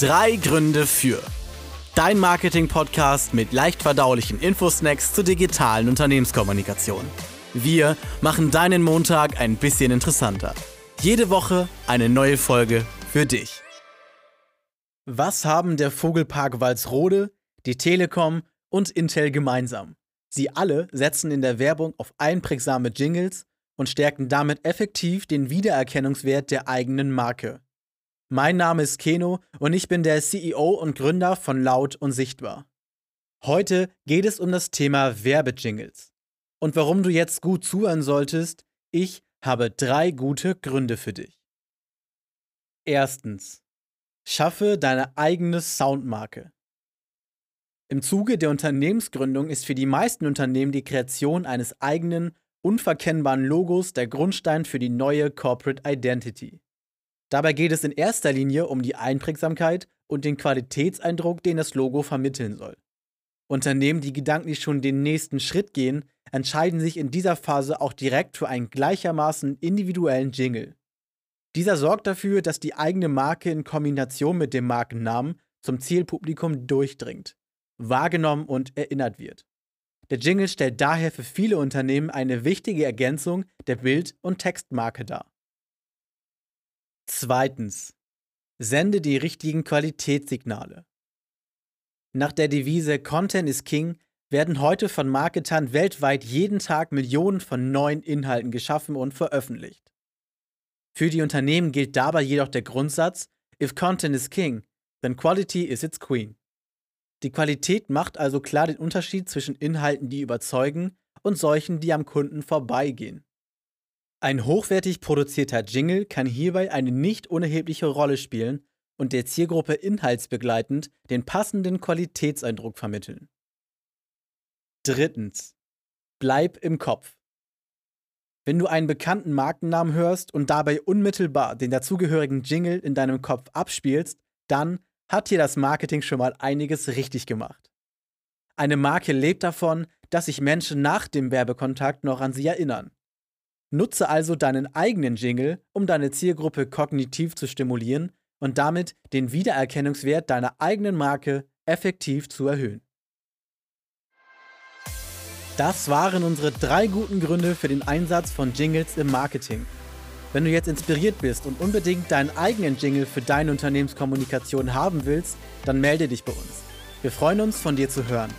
Drei Gründe für. Dein Marketing-Podcast mit leicht verdaulichen Infosnacks zur digitalen Unternehmenskommunikation. Wir machen deinen Montag ein bisschen interessanter. Jede Woche eine neue Folge für dich. Was haben der Vogelpark Walsrode, die Telekom und Intel gemeinsam? Sie alle setzen in der Werbung auf einprägsame Jingles und stärken damit effektiv den Wiedererkennungswert der eigenen Marke. Mein Name ist Keno und ich bin der CEO und Gründer von Laut und Sichtbar. Heute geht es um das Thema Werbejingles. Und warum du jetzt gut zuhören solltest, ich habe drei gute Gründe für dich. Erstens. Schaffe deine eigene Soundmarke. Im Zuge der Unternehmensgründung ist für die meisten Unternehmen die Kreation eines eigenen, unverkennbaren Logos der Grundstein für die neue Corporate Identity. Dabei geht es in erster Linie um die Einprägsamkeit und den Qualitätseindruck, den das Logo vermitteln soll. Unternehmen, die gedanklich schon den nächsten Schritt gehen, entscheiden sich in dieser Phase auch direkt für einen gleichermaßen individuellen Jingle. Dieser sorgt dafür, dass die eigene Marke in Kombination mit dem Markennamen zum Zielpublikum durchdringt, wahrgenommen und erinnert wird. Der Jingle stellt daher für viele Unternehmen eine wichtige Ergänzung der Bild- und Textmarke dar. Zweitens. Sende die richtigen Qualitätssignale. Nach der Devise Content is King werden heute von Marketern weltweit jeden Tag Millionen von neuen Inhalten geschaffen und veröffentlicht. Für die Unternehmen gilt dabei jedoch der Grundsatz, if content is king, then quality is its queen. Die Qualität macht also klar den Unterschied zwischen Inhalten, die überzeugen, und solchen, die am Kunden vorbeigehen. Ein hochwertig produzierter Jingle kann hierbei eine nicht unerhebliche Rolle spielen und der Zielgruppe inhaltsbegleitend den passenden Qualitätseindruck vermitteln. Drittens. Bleib im Kopf. Wenn du einen bekannten Markennamen hörst und dabei unmittelbar den dazugehörigen Jingle in deinem Kopf abspielst, dann hat hier das Marketing schon mal einiges richtig gemacht. Eine Marke lebt davon, dass sich Menschen nach dem Werbekontakt noch an sie erinnern. Nutze also deinen eigenen Jingle, um deine Zielgruppe kognitiv zu stimulieren und damit den Wiedererkennungswert deiner eigenen Marke effektiv zu erhöhen. Das waren unsere drei guten Gründe für den Einsatz von Jingles im Marketing. Wenn du jetzt inspiriert bist und unbedingt deinen eigenen Jingle für deine Unternehmenskommunikation haben willst, dann melde dich bei uns. Wir freuen uns, von dir zu hören.